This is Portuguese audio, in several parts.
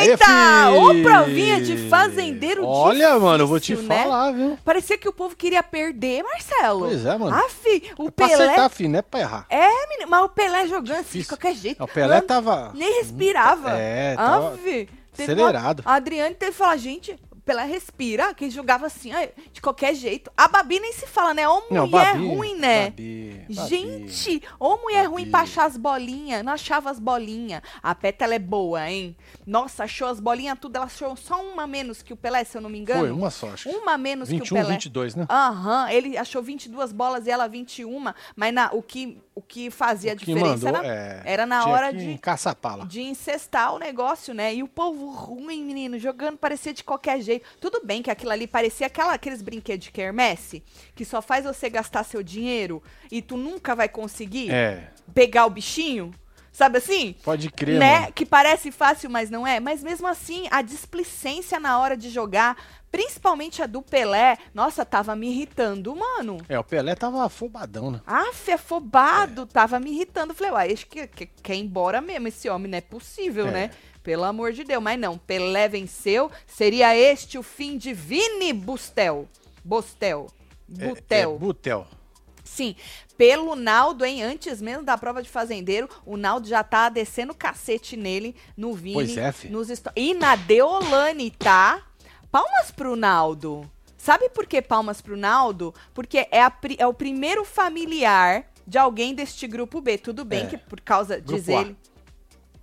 Eita! Ô, provinha de fazendeiro Olha, mano, eu vou te difícil, né? falar, viu? Parecia que o povo queria perder, Marcelo. Pois é, mano. Aff, o É pra Pelé... acertar, filho, não é pra errar. É, menino, mas o Pelé jogando assim de Difícil. qualquer jeito. O Pelé Mano, tava Nem respirava. É, tava Aff, teve acelerado. Uma... A Adriane teve que falar, gente, o Pelé respira, que jogava assim, de qualquer jeito. A Babi nem se fala, né? Ô mulher Não, Babi, ruim, né? Babi, Babi. Gente, ô mulher Babi. ruim pra achar as bolinhas. Não achava as bolinhas. A Peta, ela é boa, hein? Nossa, achou as bolinhas tudo. Ela achou só uma menos que o Pelé, se eu não me engano. Foi, uma só, acho. Uma menos que o 21, Pelé. 22, né? Aham, ele achou 22 bolas e ela 21, mas na, o, que, o que fazia a O que diferença mandou, era, é, era na hora de, caçapá lá. de incestar o negócio, né? E o povo ruim, menino, jogando parecia de qualquer jeito. Tudo bem que aquilo ali parecia aquela, aqueles brinquedos de quermesse, que só faz você gastar seu dinheiro e tu nunca vai conseguir É, pegar o bichinho. Sabe assim? pode crer, né? mano. Que parece fácil, mas não é. Mas mesmo assim, a displicência na hora de jogar, principalmente a do Pelé, nossa, tava me irritando, mano. É, o Pelé tava afobadão, né? Aff, afobado, tava me irritando. Falei, uai, acho que, que quer ir embora mesmo esse homem, não é possível, É. né? Pelo amor de Deus. Mas não, Pelé venceu. Seria este o fim de Vini Bustel. Bostel. É, Butel. É, Butel. Sim, pelo Naldo, hein? Antes mesmo da prova de fazendeiro, o Naldo já tá descendo cacete nele, no Vini. Pois é, fi. nos E na Deolane, tá? Palmas pro Naldo. Sabe por que palmas pro Naldo? Porque é, a é o primeiro familiar de alguém deste grupo B. Tudo bem É. que por causa, Grupo diz A. ele,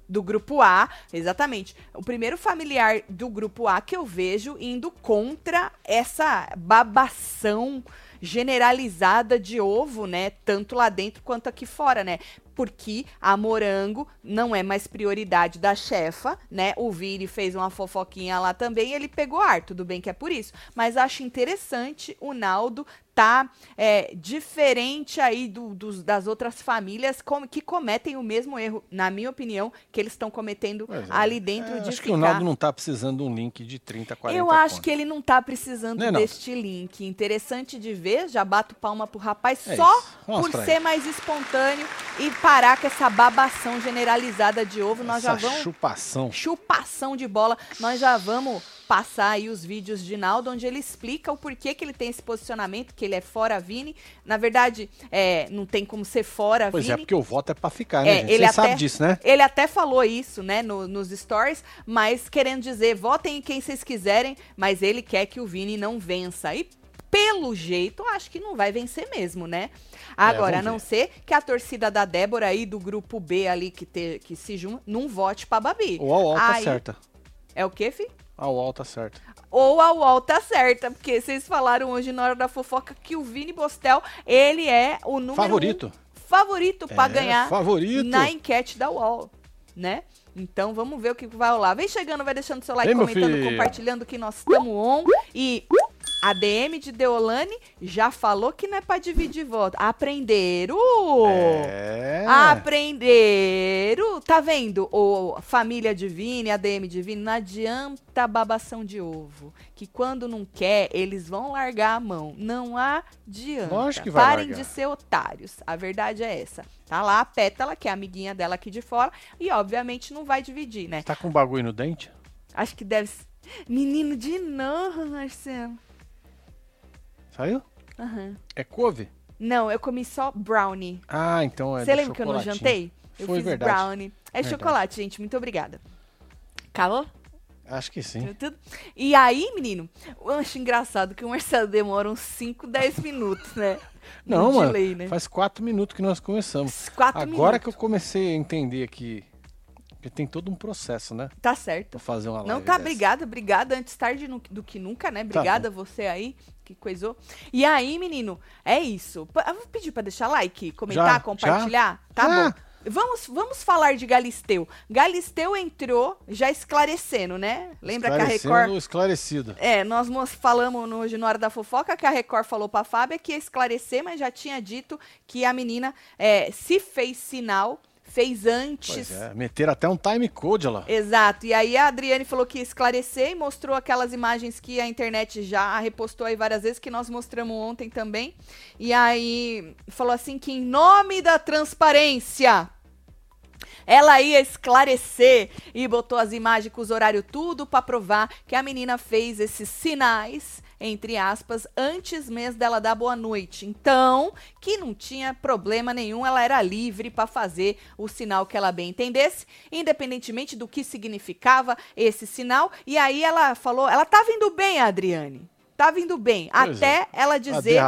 do grupo A, exatamente. O primeiro familiar do grupo A que eu vejo indo contra essa babação generalizada de ovo, né? Tanto lá dentro quanto aqui fora, né? Porque a morango não é mais prioridade da chefa, né? O Vini fez uma fofoquinha lá também, ele pegou ar, tudo bem que é por isso. Mas acho interessante o Naldo tá é, diferente aí do- dos, das outras famílias com- que cometem o mesmo erro, na minha opinião, que eles estão cometendo é. ali dentro É, de acho que ficar... o Naldo não tá precisando de um link de 30, 40 Eu acho conto. que ele não tá precisando não? deste link. Interessante de ver, já bato palma pro rapaz É só por ser ele. mais espontâneo e parar com essa babação generalizada de ovo. Nós já Essa vamos chupação. chupação de bola. Nós já vamos passar aí os vídeos de Naldo, onde ele explica o porquê que ele tem esse posicionamento, que ele é fora Vini. Na verdade, é, não tem como ser fora Pois Vini. é, porque o voto é pra ficar, né, É, gente? ele até- sabe disso, né? Ele até falou isso, né, no- nos stories, mas querendo dizer, votem em quem vocês quiserem, mas ele quer que o Vini não vença. E pelo jeito, acho que não vai vencer mesmo, né? Agora, a É, vamos não ser que a torcida da Débora aí, do grupo B ali, que, te, que se junta, não vote pra Babi. O UOL tá certa. É o quê, fi? A UOL tá certa. Ou a UOL tá certa, porque vocês falaram hoje na hora da fofoca que o Vini Bostel, ele é o número Favorito. um favorito pra É, ganhar favorito. na enquete da UOL, né? Então vamos ver o que vai rolar. Vem chegando, vai deixando seu like, comentando, compartilhando que nós estamos on. E a DM de Deolane já falou que não é pra dividir voto. Aprenderam! É. Aprenderam! Tá vendo? O família Divine, a DM Divine, não adianta babação de ovo. Que quando não quer, eles vão largar a mão. Não adianta. Lógico que vai Parem largar. de ser otários. A verdade é essa. Tá lá a Pétala, que é a amiguinha dela aqui de fora, e obviamente não vai dividir, né? Tá com um bagulho no dente? Acho que deve. Menino de novo, Marcelo. Saiu? Aham. É couve? Não, eu comi só brownie. Ah, então é Você lembra que eu não jantei? Eu Foi fiz verdade. brownie. É Verdade. chocolate, gente. Muito obrigada. Acabou? Acho que sim. E aí, menino, eu acho engraçado que o Marcelo demora uns 5, 10 minutos, né? Não, No mano. delay, né? Faz quatro minutos que nós começamos. Uns Quatro Agora que minutos. eu comecei a entender que, que tem todo um processo, né? Tá certo. Pra fazer uma live Não, tá, dessa. obrigada, obrigada. Antes tarde no- do que nunca, né? Tá Obrigada você aí, que coisou. E aí, menino, é isso. Eu vou pedir pra deixar like, comentar, Já? compartilhar. Tá Ah. bom. Vamos, vamos falar de Galisteu. Galisteu entrou já esclarecendo, né? Lembra que a Record esclarecido. É, nós mos- falamos no, hoje na hora da fofoca que a Record falou pra Fábia que ia esclarecer, mas já tinha dito que a menina é, se fez sinal, fez Pois antes. é, meteram até um time code lá. Exato. E aí a Adriane falou que ia esclarecer e mostrou aquelas imagens que a internet já repostou aí várias vezes, que nós mostramos ontem também. E aí falou assim que em nome da transparência, ela ia esclarecer e botou as imagens com os horários tudo pra provar que a menina fez esses sinais, entre aspas, antes mesmo dela dar boa noite. Então, que não tinha problema nenhum, ela era livre pra fazer o sinal que ela bem entendesse, independentemente do que significava esse sinal. E aí ela falou, ela tá vindo bem, Adriane. Tá vindo bem, Pois até ela A dizer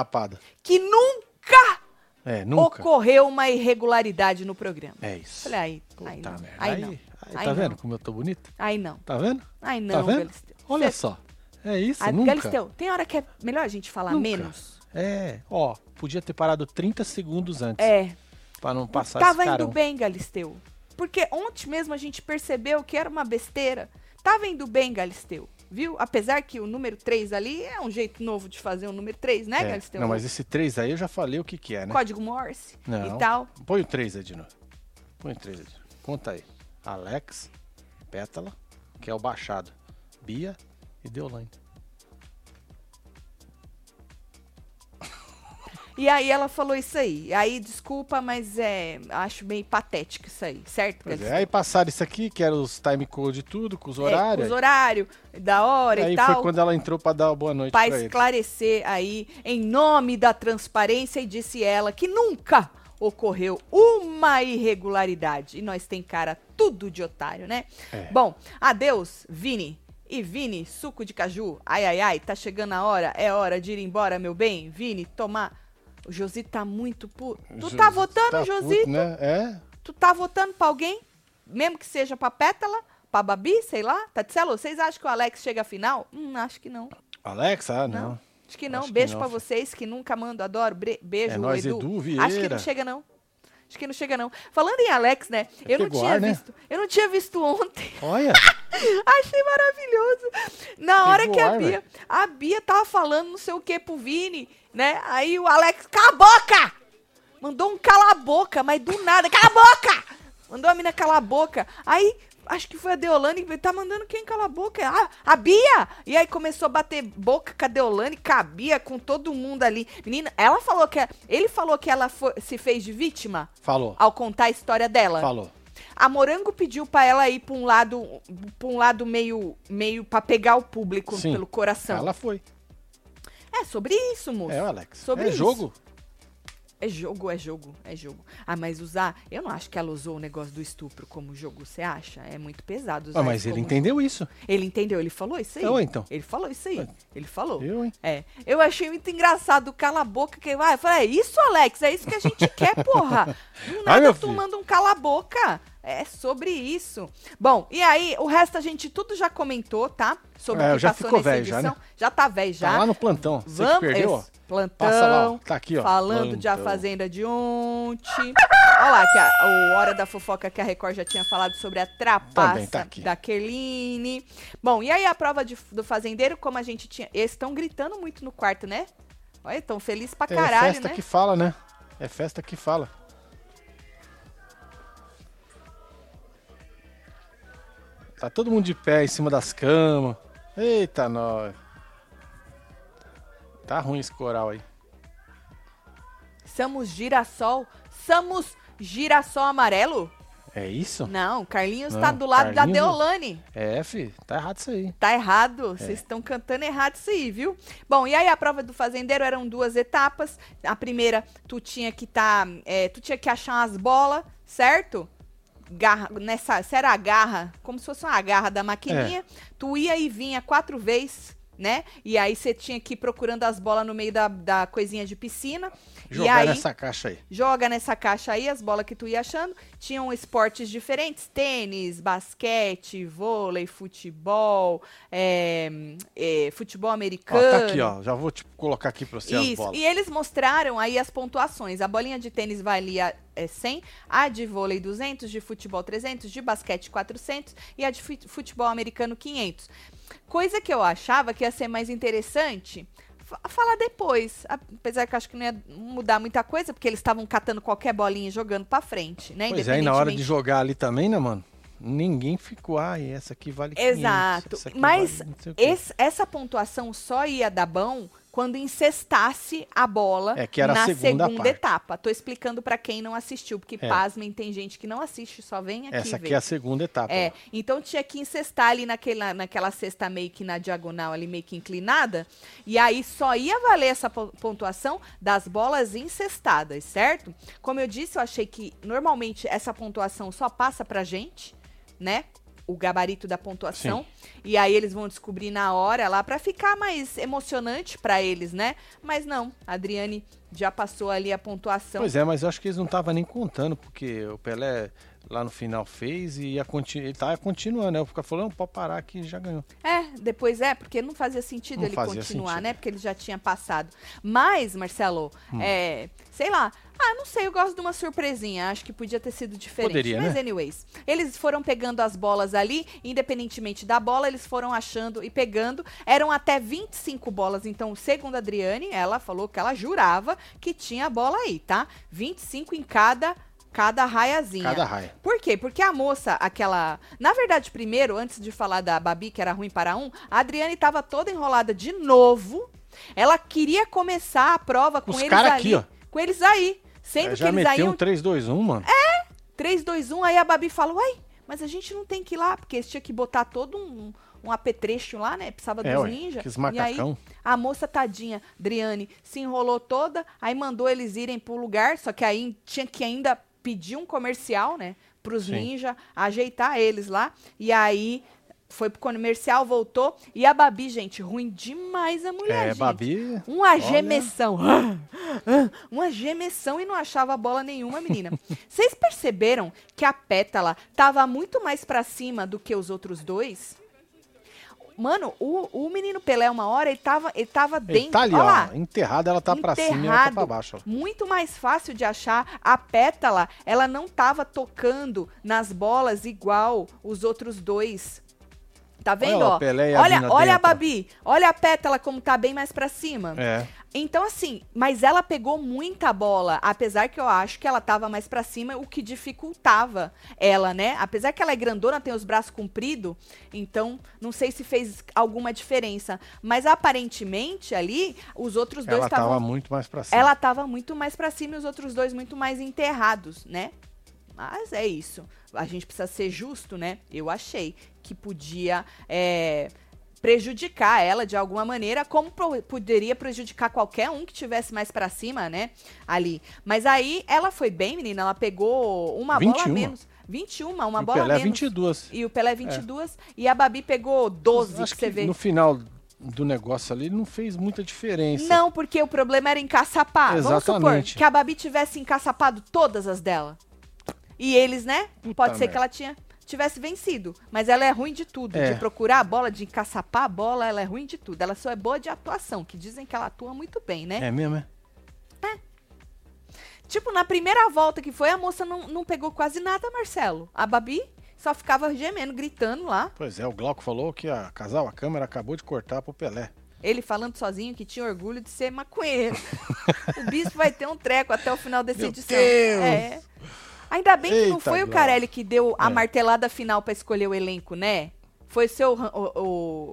que nunca É, ocorreu uma irregularidade no programa. É isso. Falei, aí, Puta aí não. merda. Aí, Aí, não. aí, tá não. vendo como eu tô bonito? Aí não. Tá vendo? Aí não, tá vendo? Olha só. É isso, Aí, nunca. Galisteu, tem hora que é melhor a gente falar Nunca. menos. É, ó, podia ter parado 30 segundos antes. É. Pra não passar Tava esse indo bem, Galisteu. Porque ontem mesmo a gente percebeu que era uma besteira. Tava indo bem, Galisteu. Viu? Apesar que o número 3 ali é um jeito novo de fazer o número 3, né, É, Galisteu? Não, mas esse 3 aí eu já falei o que que é, né? Código Morse Não. e tal. Põe o 3 aí de novo. Põe o 3 aí. Conta aí. Alex, Pétala, que é o baixado. Bia e Deolane. E aí ela falou isso aí. Aí, desculpa, mas é. Acho meio patético isso aí, certo, Pois é, aí passaram isso aqui, que era os time code e tudo, com os É, horários. os horários, da hora aí e tal. foi quando ela entrou pra dar uma boa noite para pra eles. esclarecer aí, em nome da transparência, e disse ela que nunca ocorreu uma irregularidade. E nós tem cara tudo de otário, né? É. Bom, adeus, Vini. E Vini, suco de caju, ai ai ai, tá chegando a hora, é hora de ir embora, meu bem. Vini, tomar. O Josi tá muito puto. Tu tá votando, tá puto, né? É. Tu tá votando pra alguém? Mesmo que seja pra Pétala, pra Babi, sei lá? Tatselo, vocês acham que o Alex chega à final? Hum, acho que não. Alex, ah, Não. não. Acho que não. Acho que Beijo não, pra vocês que nunca mando, adoro. Beijo, É nóis, Edu. Edu Acho que Vieira. não chega não. Acho que não chega não. Falando em Alex, né? eu não tinha né? visto. Eu não tinha visto ontem. Olha, Achei maravilhoso. Na hora Pegou que a Bia, a Bia tava falando não sei o que pro Vini, né? Aí o Alex, cala a boca! Mandou um cala a boca, mas do nada, cala a boca! Mandou a mina calar a boca. Aí, acho que foi a Deolane que tá mandando quem calar a boca? Ah, a Bia! E aí começou a bater boca com a Deolane, com a Bia, com todo mundo ali. Menina, ela falou que. Ele falou que ela foi- se fez de vítima falou, ao contar a história dela. falou. A Morango pediu pra ela ir pra um lado, pra um lado meio, meio para pegar o público Sim. pelo coração. Ela foi. É sobre isso, moço. É, Alex. Sobre é isso. jogo. É jogo, é jogo, é jogo. Ah, mas usar, eu não acho que ela usou o negócio do estupro como jogo, você acha? É muito pesado usar Ah, mas isso ele entendeu isso. jogo. Ele entendeu, ele falou isso aí. Eu, então. Ele falou isso aí. Ele falou. Eu, hein? É. Eu achei muito engraçado cala a boca que vai. Eu falei, é isso, Alex, é isso que a gente quer, porra. Do Ai, nada meu tu filho. manda um cala a boca. É sobre isso. Bom, e aí, o resto a gente tudo já comentou, tá? Sobre É, o que já passou ficou nessa velho já, edição. né? Já tá velho já. Tá lá no plantão. Você Vamos, perdeu, ó. plantão. Passa lá. Tá aqui, ó. Falando de A Plantão. Fazenda de ontem. Olha lá, que a, o Hora da Fofoca que a Record já tinha falado sobre a trapaça tá aqui. da Kerline. Bom, e aí a prova de- do fazendeiro, como a gente tinha. Eles estão gritando muito no quarto, né? Olha, estão felizes pra É caralho, festa né? que fala, né? É festa que fala. Tá todo mundo de pé em cima das camas. Eita, nós. Tá ruim esse coral aí. Somos girassol. Somos girassol amarelo? É isso? Não, Carlinhos Não, tá do lado da Carlinhos- Deolane. É, fi. Tá errado isso aí. Tá errado, É. vocês estão cantando errado isso aí, viu? Bom, e aí a prova do fazendeiro eram duas etapas. A primeira, tu tinha que tá, é, tu tinha que achar umas bolas, certo? Garra, nessa, se era a garra, como se fosse uma garra da maquininha, É. tu ia e vinha quatro vezes, né? E aí você tinha que ir procurando as bolas no meio da, da coisinha de piscina. Jogar aí, nessa caixa aí. joga nessa caixa aí as bolas que tu ia achando. Tinham esportes diferentes: tênis, basquete, vôlei, futebol, é, é, futebol Ó, americano. tá aqui, ó. Já vou tipo, colocar aqui pra você as Isso. bolas. E eles mostraram aí as pontuações. A bolinha de tênis valia é, 100, a de vôlei 200, de futebol 300, de basquete 400 e a de fut- futebol americano 500. Coisa que eu achava que ia ser mais interessante. Fa- falar depois. Apesar que eu acho que não ia mudar muita coisa, porque eles estavam catando qualquer bolinha e jogando pra frente, né? Pois é, e na hora de jogar ali também, né, mano? Ninguém ficou, ah, e essa aqui vale 500, Exato. aqui Mas vale não sei o quê." esse- essa pontuação só ia dar bom quando incestasse a bola É, na segunda parte. etapa. Tô explicando pra quem não assistiu, porque É. pasmem, tem gente que não assiste, só vem aqui Essa ver. aqui é a segunda etapa. É, então tinha que incestar ali naquela, naquela cesta meio que na diagonal, ali meio que inclinada, e aí só ia valer essa po- pontuação das bolas incestadas, certo? Como eu disse, eu achei que normalmente essa pontuação só passa pra gente, né? O gabarito da pontuação. E aí eles vão descobrir na hora lá pra ficar mais emocionante pra eles, né? Mas não, a Adriane já passou ali a pontuação. Pois é, mas eu acho que eles não estavam nem contando, porque o Pelé lá no final fez e ia conti- ele tava continuando, né? O cara falou, não, pode parar que já ganhou. É, depois é, porque não fazia sentido Não ele fazia continuar, sentido. né? Porque ele já tinha passado. Mas, Marcelo, Hum. é, sei lá. Ah, não sei, eu gosto de uma surpresinha. Acho que podia ter sido diferente. Poderia, Mas, né? anyways, eles foram pegando as bolas ali, independentemente da bola, eles foram achando e pegando. Eram até 25 bolas. Então, segundo a Adriane, ela falou que ela jurava que tinha bola aí, tá? 25 em cada, cada raiazinha. Cada raia. Por quê? Porque a moça, aquela. Na verdade, primeiro, antes de falar da Babi, que era ruim para um, a Adriane estava toda enrolada de novo. Ela queria começar a prova com Os eles cara ali. aqui, ó. Com eles aí. Sendo É, que já eles aí um 3, 2, 1, mano. 3, 2, 1, aí a Babi fala, uai, mas a gente não tem que ir lá, porque eles tinham que botar todo um, um apetrecho lá, né? Precisava É, dos ninjas. E aí, a moça tadinha, Driane, se enrolou toda, aí mandou eles irem pro lugar, só que aí tinha que ainda pedir um comercial, né? Pros Sim. ninjas, ajeitar eles lá. E aí foi pro comercial, voltou. E a Babi, gente, ruim demais a mulher, É, gente. Babi. Uma gemessão. Uma gemessão e não achava bola nenhuma, menina. Vocês perceberam que a pétala tava muito mais pra cima do que os outros dois? Mano, o, o menino Pelé, uma hora, ele tava, ele tava Ele dentro. tá ali, ó. lá, Enterrada, ela tá pra cima e ela tá enterrado, pra baixo. ó. Muito mais fácil de achar. A pétala, ela não tava tocando nas bolas igual os outros dois. Tá vendo, Olha ó? Pelé e a Olha, olha a. Babi. Olha a pétala como tá bem mais pra cima. É. Então, assim, mas ela pegou muita bola, apesar que eu acho que ela tava mais pra cima, o que dificultava ela, né? Apesar que ela é grandona, tem os braços compridos, então não sei se fez alguma diferença. Mas aparentemente ali, os outros dois Ela tava estavam. muito mais pra cima. Ela tava muito mais pra cima e os outros dois muito mais enterrados, né? Mas é isso. A gente precisa ser justo, né? Eu achei que podia. é, prejudicar ela de alguma maneira, como poderia prejudicar qualquer um que tivesse mais pra cima, né? Ali. Mas aí ela foi bem, menina, ela pegou uma bola 21. menos. 21, uma E o bola Pelé menos. 22. E o Pelé 22 e a Babi pegou 12, Acho que você que vê. no final do negócio ali não fez muita diferença. Não, porque o problema era encaçapar. Vamos supor Exatamente. que a Babi tivesse encaçapado todas as dela. E eles, né? Puta Pode ser merda. que ela tinha tivesse vencido. Mas ela é ruim de tudo. É. De procurar a bola, de encaçapar a bola, ela é ruim de tudo. Ela só é boa de atuação, que dizem que ela atua muito bem, né? É mesmo, é? Tipo, na primeira volta que foi, a moça não, não pegou quase nada, Marcelo. A Babi só ficava gemendo, gritando lá. Pois é, o Glauco falou que a casal, a câmera, acabou de cortar pro Pelé. Ele falando sozinho que tinha orgulho de ser maconheiro. o bispo vai ter um treco até o final dessa Meu edição. Deus! É. Ainda bem que não Eita, foi o. Carelli que deu a É. martelada final pra escolher o elenco, né? Foi seu. O,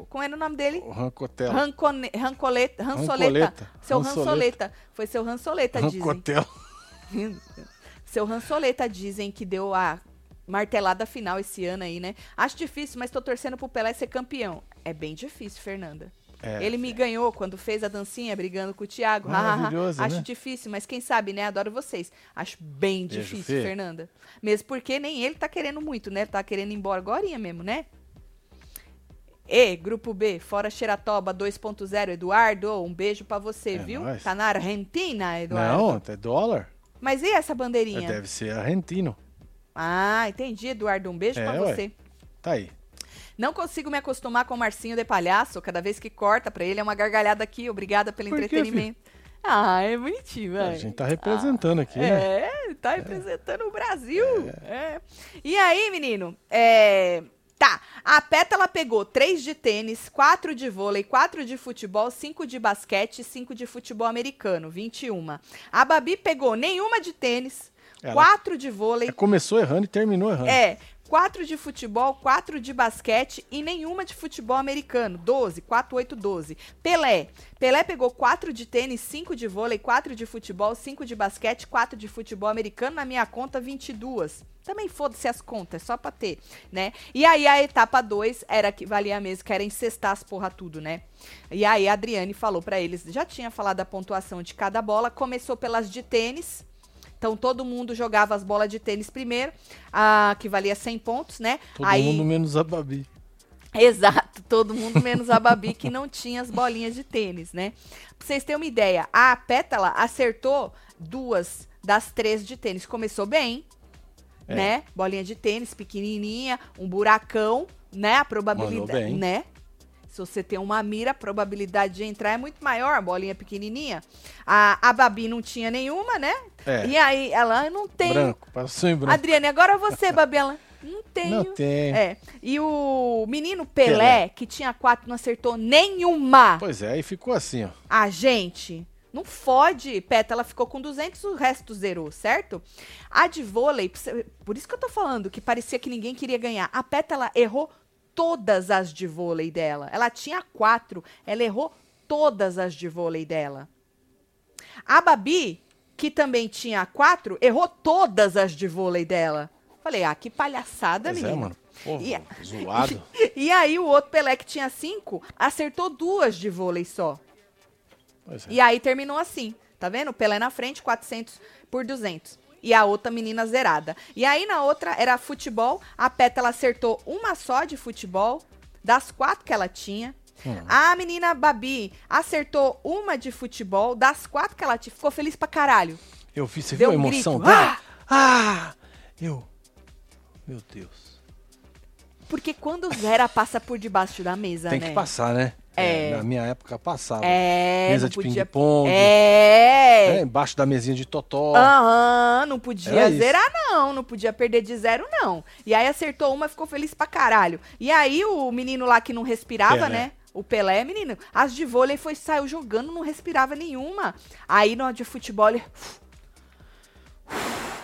o- como era o nome dele? O Rancotelo. Rancone, rancoleta, Ransoleta. Rancoleta. Seu Ransoleta. Ransoleta. Foi seu Ransoleta, dizem. Rancotelo. Seu Ransoleta dizem que deu a martelada final esse ano aí, né? Acho difícil, mas tô torcendo pro Pelé ser campeão. É bem difícil, Fernanda. É, Ele me ganhou quando fez a dancinha brigando com o Thiago. Maravilhoso, Acho né? difícil, mas quem sabe, né? Adoro vocês. Acho bem Beijo, difícil, Fê. Fernanda. Mesmo porque nem ele tá querendo muito, né? Ele tá querendo ir embora agora mesmo, né? E, Grupo B, fora Xeratoba 2.0, Eduardo, um beijo pra você, É viu? nóis. Tá na Argentina, Eduardo. Não, é dólar. Mas e essa É, bandeirinha? deve ser argentino. Ah, entendi, Eduardo. Um beijo É, pra ué. você. Tá aí. Não consigo me acostumar com o Marcinho de palhaço. Cada vez que corta pra ele é uma gargalhada aqui. Obrigada pelo Por entretenimento. ah, é bonitinho, A vai. gente tá representando aqui, né? É, tá representando o Brasil. É. E aí, menino, é, Tá, a Pétala pegou três de tênis, quatro de vôlei, quatro de futebol, cinco de basquete e cinco de futebol americano, 21. A Babi pegou nenhuma de tênis, Ela- quatro de vôlei, Começou errando e terminou errando. é, quatro de futebol, quatro de basquete e nenhuma de futebol americano. 12, 4, 8, 12. Pelé. Pelé pegou quatro de tênis, cinco de vôlei, quatro de futebol, cinco de basquete, quatro de futebol americano. Na minha conta, 22. Também foda-se as contas, só pra ter, né? E aí a etapa 2 era que valia mesmo, que era encestar as porra tudo, né? E aí a Adriane falou pra eles, já tinha falado a pontuação de cada bola, começou pelas de tênis, então todo mundo jogava as bolas de tênis primeiro, a, que valia 100 pontos, né? Todo Aí, mundo menos a Babi. Exato, todo mundo menos a Babi que não tinha as bolinhas de tênis, né? Pra vocês terem uma ideia, a Pétala acertou duas das três de tênis. Começou bem, É. né? Bolinha de tênis pequenininha, um buracão, né? A probabilidade, né? Se você tem uma mira, a probabilidade de entrar é muito maior, a bolinha pequenininha. A, a Babi não tinha nenhuma, né? É. E aí ela "Eu não tem. Branco, passou em branco. Adriane, agora você, Babi, ela não tenho. Não tem. É. E o menino Pelé, Pelé. que tinha quatro, não acertou nenhuma. Pois é, aí ficou assim, ó. A gente. Não fode. Peta, ela ficou com 200, o resto zerou, certo? A de vôlei, por isso que eu tô falando que parecia que ninguém queria ganhar. A Peta, ela errou todas as de vôlei dela. Ela tinha quatro, ela errou todas as de vôlei dela. A Babi, que também tinha quatro, errou todas as de vôlei dela. Falei, ah, que palhaçada, Pois é, menino. mano. Pô, E- zoado. E aí o outro Pelé que tinha cinco, acertou duas de vôlei só. É. E aí terminou assim, tá vendo? Pelé na frente, 400 por 200. E a outra menina zerada. E aí na outra era futebol, a Peta ela acertou uma só de futebol, das quatro que ela tinha. Hum. A menina Babi acertou uma de futebol, das quatro que ela tinha. Ficou feliz pra caralho. Eu vi, você Deu viu a um emoção grito. dela? Ah! Eu. Meu Deus. Porque quando zera, passa por debaixo da mesa, Tem né? que passar, né? É. Na minha época passava. É, Mesa de podia... ping-pong. É, né? Embaixo da mesinha de totó. Aham, não podia zerar, não. Não podia perder de zero, não. E aí acertou uma, ficou feliz pra caralho. E aí o menino lá que não respirava, Pelé. né? O Pelé, menino, as de vôlei foi, saiu jogando, não respirava nenhuma. Aí no de futebol ele.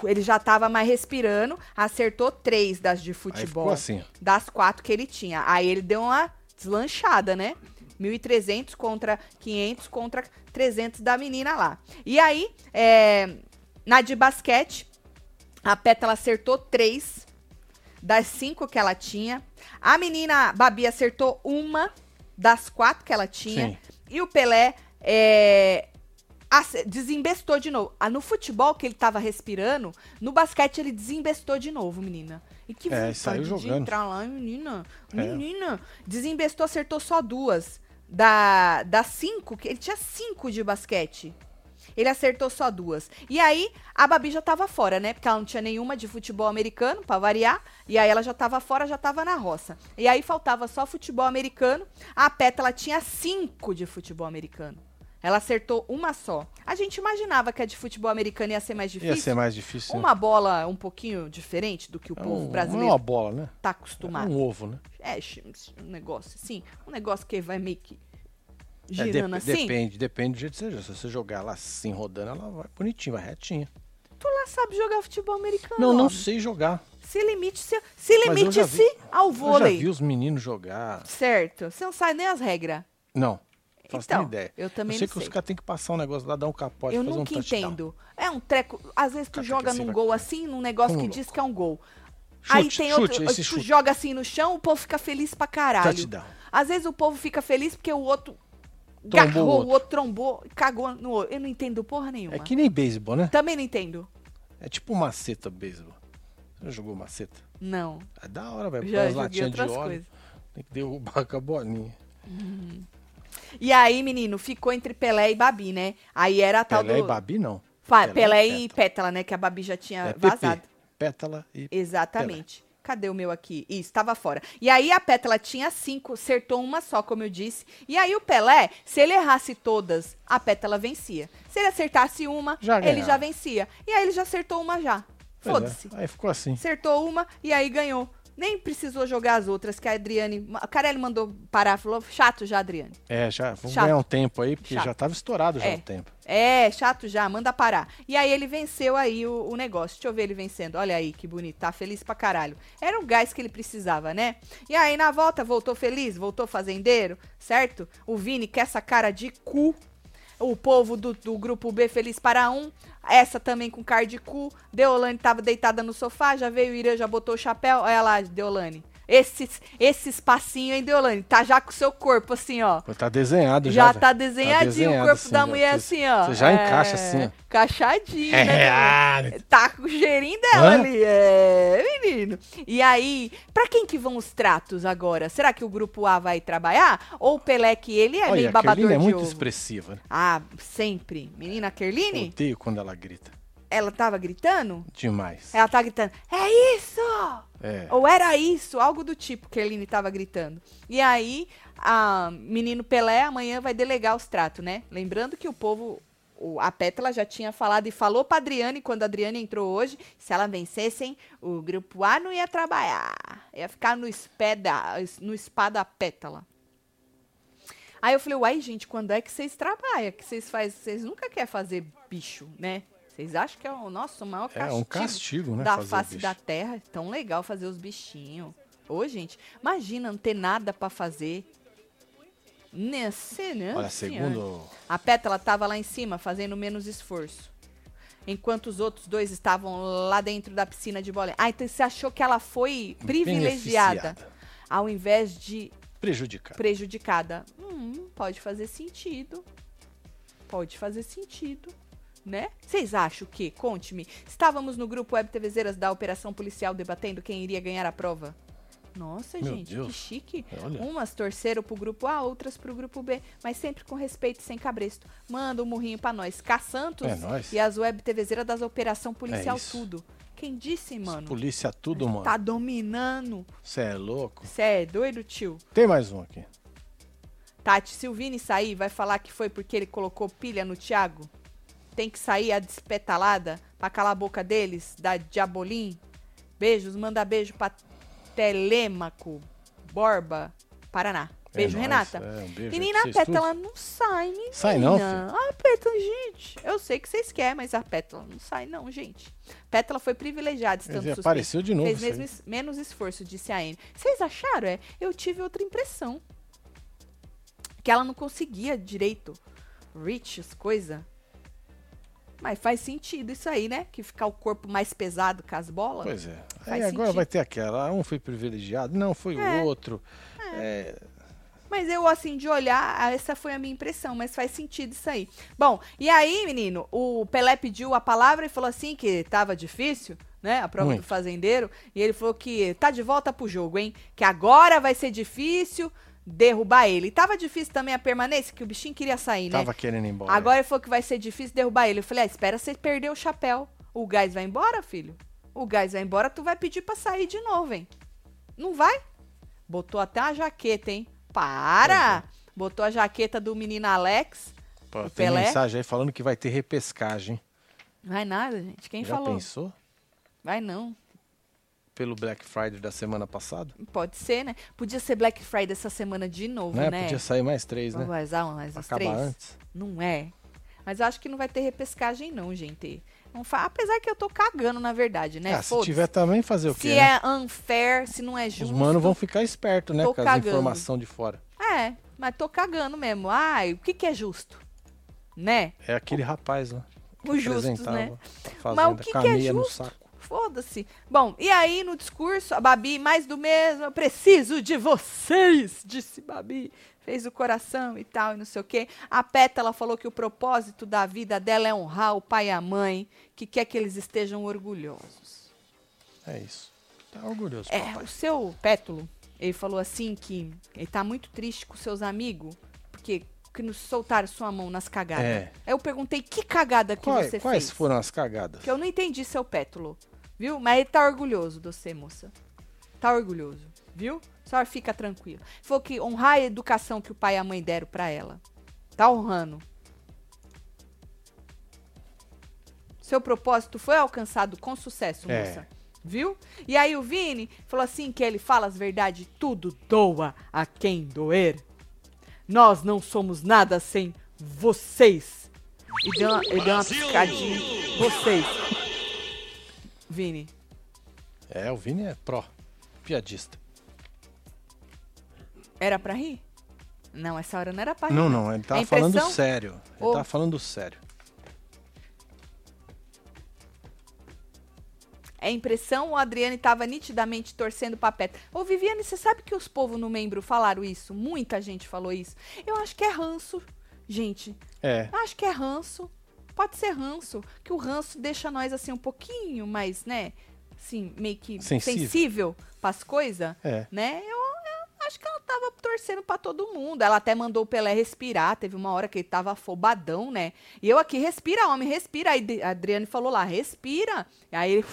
Ele já tava mais respirando, acertou três das de Aí futebol ficou assim, das quatro que ele tinha. Aí ele deu uma deslanchada, né? 1.300 contra 500 contra 300 da menina lá. E aí, é, na de basquete, a Pétala acertou três das cinco que ela tinha. A menina Babi acertou uma das quatro que ela tinha. Sim. E o Pelé é, desembestou de novo. Ah, no futebol que ele tava respirando, no basquete ele desembestou de novo, menina. E que É, vontade saiu de jogando. entrar lá, menina. É. Menina. Desembestou, acertou só duas. Da, das cinco, que ele tinha cinco de basquete. Ele acertou só duas. E aí, a Babi já tava fora, né? Porque ela não tinha nenhuma de futebol americano, pra variar. E aí ela já tava fora, já tava na roça. E aí faltava só futebol americano. A Pétala tinha cinco de futebol americano. Ela acertou uma só. A gente imaginava que a de futebol americano ia ser mais difícil. Ia ser mais difícil. né? Uma bola um pouquinho diferente do que o É povo um- brasileiro Não é uma bola, né? tá É acostumado. um ovo, né? É, um negócio assim. Um negócio que vai meio que É, girando dep- assim. Depende, depende do jeito que joga. Se você jogar ela assim, rodando, ela vai bonitinha, vai retinha. Tu lá sabe jogar futebol americano. Não, não sei jogar. Se limite se, se, limite vi- -se ao Eu já vôlei. vi os meninos jogar. Certo. Você não sabe nem as regras. Não. Faço Então, ideia. eu também eu sei que os sei. caras têm que passar um negócio lá, dar um capote, Eu fazer um nunca touchdown. entendo. É um treco. Às vezes tu joga assim num vai- gol assim, num negócio Como que diz louco. que é um gol. Chute, Aí tem chute, outro. tu chute. joga assim no chão, o povo fica feliz pra caralho. Touchdown. Às vezes o povo fica feliz porque o outro Trombou o agarrou, o outro. outro trombou e cagou no outro. Eu não entendo porra nenhuma. É que nem beisebol, né? Também não entendo. É tipo maceta beisebol. Você já jogou maceta? Não. É da hora, velho. Põe as latinhas de outras óleo. coisas. Tem que derrubar com a bolinha. E aí, menino, ficou entre Pelé e Babi, né? Aí era a tal Pelé do. e Babi, não. Fa- Pelé Pelé, e e Pétala, né? Que a Babi já tinha É vazado. pétala e... Exatamente. Cadê o meu aqui? Isso, estava fora. E aí a Pétala tinha cinco, acertou uma só, como eu disse. E aí o Pelé, se ele errasse todas, a Pétala vencia. Se ele acertasse uma, Já ele já vencia. E aí ele já acertou uma já. É. Foda-se. Aí ficou assim. Acertou uma e aí ganhou. Nem precisou jogar as outras, que a Adriane. A Carelli mandou parar, falou, chato já, Adriane. É, já, vamos Chato. ganhar um tempo aí, porque Chato. já tava estourado já É. o tempo. É, chato já, manda parar. E aí ele venceu aí o, o negócio. Deixa eu ver ele vencendo. Olha aí que bonito, tá feliz pra caralho. Era o gás que ele precisava, né? E aí na volta voltou feliz, voltou fazendeiro, certo? O Vini com essa cara de cu. O povo do, do grupo B feliz para um. Essa também com cara de cu. Deolane tava deitada no sofá, já veio o Irã, já botou o chapéu. Olha lá, Deolane. Esses, esse espacinho, hein, Deolane? Tá já com o seu corpo assim, ó. Tá desenhado já. Já velho. tá desenhadinho desenhado o corpo assim, da mulher Você- assim, ó. você já encaixa assim, ó. Encaixadinho, É, né? ah, Tá com o cheirinho dela Hã? ali, é, menino. E aí, pra quem que vão os tratos agora? Será que o grupo A vai trabalhar? Ou o Pelé que ele é Olha, meio a babador Kerline é de muito ovo? expressiva. né? Ah, sempre. Menina Kerline, Odeio quando ela grita. ela tava gritando? Demais. Ela tá gritando, é isso! É. Ou era isso, algo do tipo que a Erline tava gritando. E aí, a menino Pelé amanhã vai delegar os tratos, né? Lembrando que o povo, o- a Pétala já tinha falado e falou pra Adriane quando a Adriane entrou hoje, se ela vencessem, o grupo A não ia trabalhar. Ia ficar no espada, no espada Pétala. Aí eu falei, uai, gente, quando é que vocês trabalham? Que vocês fazem? Vocês nunca querem fazer bicho, né? Vocês acham que é o nosso maior É castigo? um castigo, né? da face da terra. Tão legal fazer os bichinhos. Ô, gente, imagina não ter nada pra fazer. Nesse, né? Olha, senhora? segundo. A Pétala tava lá em cima fazendo menos esforço. Enquanto os outros dois estavam lá dentro da piscina de bola. Ah, então você achou que ela foi privilegiada ao invés de Prejudicado. prejudicada? Hum, pode fazer sentido. Pode fazer sentido. Né? Vocês acham que, conte-me, estávamos no grupo Web TVzeiras da Operação Policial debatendo quem iria ganhar a prova? Nossa, Meu gente, que Deus. chique. Olha. Umas torceram pro grupo A, outras pro grupo B, mas sempre com respeito e sem cabresto. Manda um murrinho pra nós. Cá Santos É nóis. e as web TVzeiras das Operação Policial isso. Tudo. Quem disse, mano? Polícia tudo, mano. Tá dominando. Você é louco? Cê é doido, tio? Tem mais um aqui. Tati, se o Vini sair, vai falar que foi porque ele colocou pilha no Thiago? Tem que sair a despetalada pra calar a boca deles, da Diabolim? Beijos, manda beijo pra Telêmaco, Borba, Paraná. Beijo, É nóis. Renata. É, um beijo Menina, a Pétala não sai, menina. Sai não, filho? Ah, Pétala, gente. Eu sei que vocês querem, mas a Pétala não sai não, gente. Pétala foi privilegiada tudo. estando Ele suspensa. apareceu de novo. Fez mesmo es- menos esforço, disse a Anne. Vocês acharam? É, eu tive outra impressão. Que ela não conseguia direito reach as coisas. Mas faz sentido isso aí, né? Que ficar o corpo mais pesado com as bolas. Pois é. Aí agora sentido. vai ter aquela. ah, Um foi privilegiado, não, foi É. o outro. É, Mas eu, assim, de olhar, ah, essa foi a minha impressão, mas faz sentido isso aí. Bom, e aí, menino, o Pelé pediu a palavra e falou assim que tava difícil, né? A prova Muito. do fazendeiro. E ele falou que tá de volta pro jogo, hein? Que agora vai ser difícil derrubar ele. E tava difícil também a permanência, que o bichinho queria sair, né? tava querendo ir embora. Agora ele falou que vai ser difícil derrubar ele. Eu falei, ah, espera você perder o chapéu. O gás vai embora, filho? O gás vai embora, tu vai pedir pra sair de novo, hein? Não vai? Botou até uma jaqueta, hein? Para! é. Botou a jaqueta do menino Alex. Pô, tem Pelé? mensagem aí falando que vai ter repescagem. Vai nada, gente. Quem Já falou? pensou? Vai não. Pelo Black Friday da semana passada? Pode ser, né? Podia ser Black Friday essa semana de novo, Né? né? Podia sair mais três, né? Vamos usar mais uns três? antes. Não é. Mas eu acho que não vai ter repescagem, não, gente. Não fa... Apesar que eu tô cagando, na verdade, né? Ah, se tiver também, fazer o Se quê? né? é unfair, se não é justo. Os manos vão ficar espertos, né? Com as cagando. informações de fora. É, mas tô cagando mesmo. Ai, o que que é justo? Né? É aquele rapaz Os justos, apresentava né? Mas o que, que é justo? Foda-se. Bom, e aí no discurso, a Babi, mais do mesmo, eu preciso de vocês, disse Babi. Fez o coração e tal, e não sei o quê. A Pétala falou que o propósito da vida dela é honrar o pai e a mãe, que quer que eles estejam orgulhosos. É isso. Tá orgulhoso, É, papai. o seu Pétulo, ele falou assim que ele tá muito triste com seus amigos, porque que nos soltaram sua mão nas cagadas. É. Aí eu perguntei, que cagada que Quais, você quais fez? foram as cagadas? Que eu não entendi, seu Pétulo. Viu? Mas ele tá orgulhoso de você, moça. Tá orgulhoso, viu? A senhora fica tranquila. Falou que honrar a educação que o pai e a mãe deram pra ela. Tá honrando. Seu propósito foi alcançado com sucesso, É. moça. Viu? E aí o Vini falou assim que ele fala as verdades, tudo doa a quem doer. Nós não somos nada sem vocês. E deu uma, ele deu uma piscadinha. Vocês. Vini. É, o Vini é pró. Piadista. Era pra rir? Não, essa hora não era pra rir. Não, não, ele tava É impressão? falando sério. Ele Ou- tava falando sério. É impressão, o Adriane tava nitidamente torcendo pra Petra. Ô, Viviane, você sabe que os povos no membro falaram isso? Muita gente falou isso. Eu acho que é ranço, gente. É. Acho que é ranço. Pode ser ranço. Que o ranço deixa nós, assim, um pouquinho mais, né? Assim, meio que Sensível. sensível pras coisas, É. né? Eu, eu acho que ela tava torcendo pra todo mundo. Ela até mandou o Pelé respirar. Teve uma hora que ele tava afobadão, né? E eu aqui, respira, homem, respira. Aí a Adriane falou lá, respira. E aí ele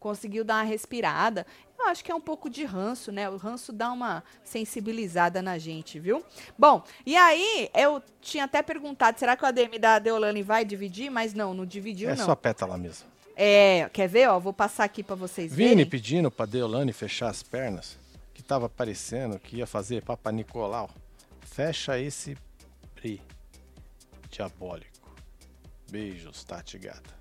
conseguiu dar uma respirada. Eu acho que é um pouco de ranço, né? O ranço dá uma sensibilizada na gente, viu? Bom, e aí eu tinha até perguntado, será que o ADM da Deolane vai dividir? Mas não, não dividiu, É não. só pétala mesmo. É, quer ver, ó? Vou passar aqui pra vocês Vini verem. pedindo pra Deolane fechar as pernas, que tava parecendo que ia fazer Papa Nicolau. Fecha esse bri diabólico. Beijos, Tati Gata.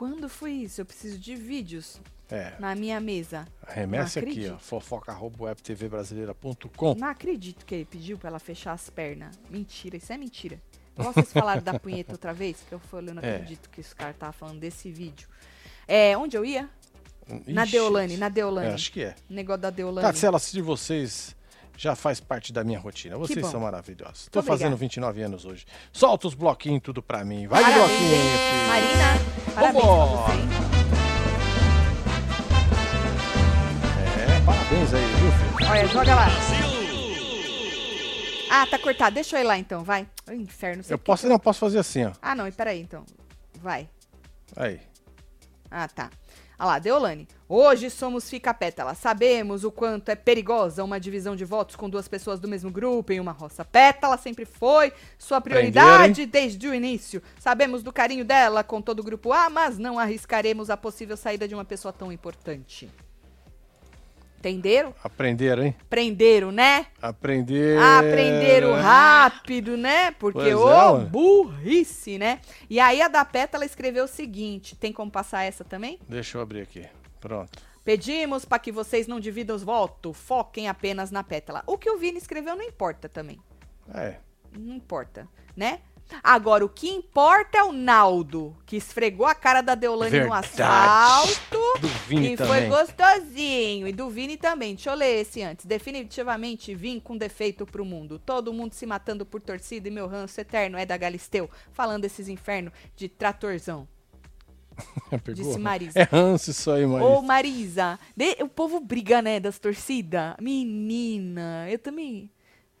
Quando foi isso? Eu preciso de vídeos É, na minha mesa. arremesse Não aqui, ó. fofoca.webtvbrasileira.com. Não acredito que ele pediu pra ela fechar as pernas. Mentira, isso é mentira. Vocês falaram da punheta outra vez, que eu falei, eu não É. acredito que esse cara tava falando desse vídeo. É, onde eu ia? Na Ixi, Deolane, na Deolane. É, acho que é. Negócio da Deolane. Tatsela, assistir vocês já faz parte da minha rotina. Vocês são maravilhosos. Obrigada. fazendo 29 anos hoje. Solta os bloquinhos tudo pra mim. Vai de bloquinho, filho. Marina, parabéns Vambora. É, parabéns aí, viu, filho? Olha, joga lá. Ah, tá cortado. Deixa eu ir lá então, vai. Ai, inferno. Eu posso, não, posso fazer assim, ó. Ah, não, e peraí então. Vai. Aí. Ah, tá. Ah lá, Deolane. Hoje somos Fica Pétala. Sabemos o quanto é perigosa uma divisão de votos com duas pessoas do mesmo grupo em uma roça. Pétala sempre foi sua prioridade desde o início. Sabemos do carinho dela com todo o grupo A, mas não arriscaremos a possível saída de uma pessoa tão importante. Entenderam? Aprenderam, hein? Prenderam, né? Aprenderam. Aprenderam rápido, né? Porque, é, ô, ué. burrice, né? E aí a da Pétala escreveu o seguinte: tem como passar essa também? Deixa eu abrir aqui. Pronto. Pedimos para que vocês não dividam os votos, foquem apenas na pétala. O que o Vini escreveu não importa também. É. Não importa, né? Agora, o que importa é o Naldo, que esfregou a cara da Deolane no Verdade. asfalto. Do Vini e também. foi gostosinho. E do Vini também. Deixa eu ler esse antes. Definitivamente vim com defeito pro mundo. Todo mundo se matando por torcida e meu ranço eterno é da Galisteu. Falando esses infernos de tratorzão. Pegou? Disse Marisa. É ranço isso aí, Marisa. Ô, Marisa, de- o povo briga, né, das torcidas. Menina, eu também.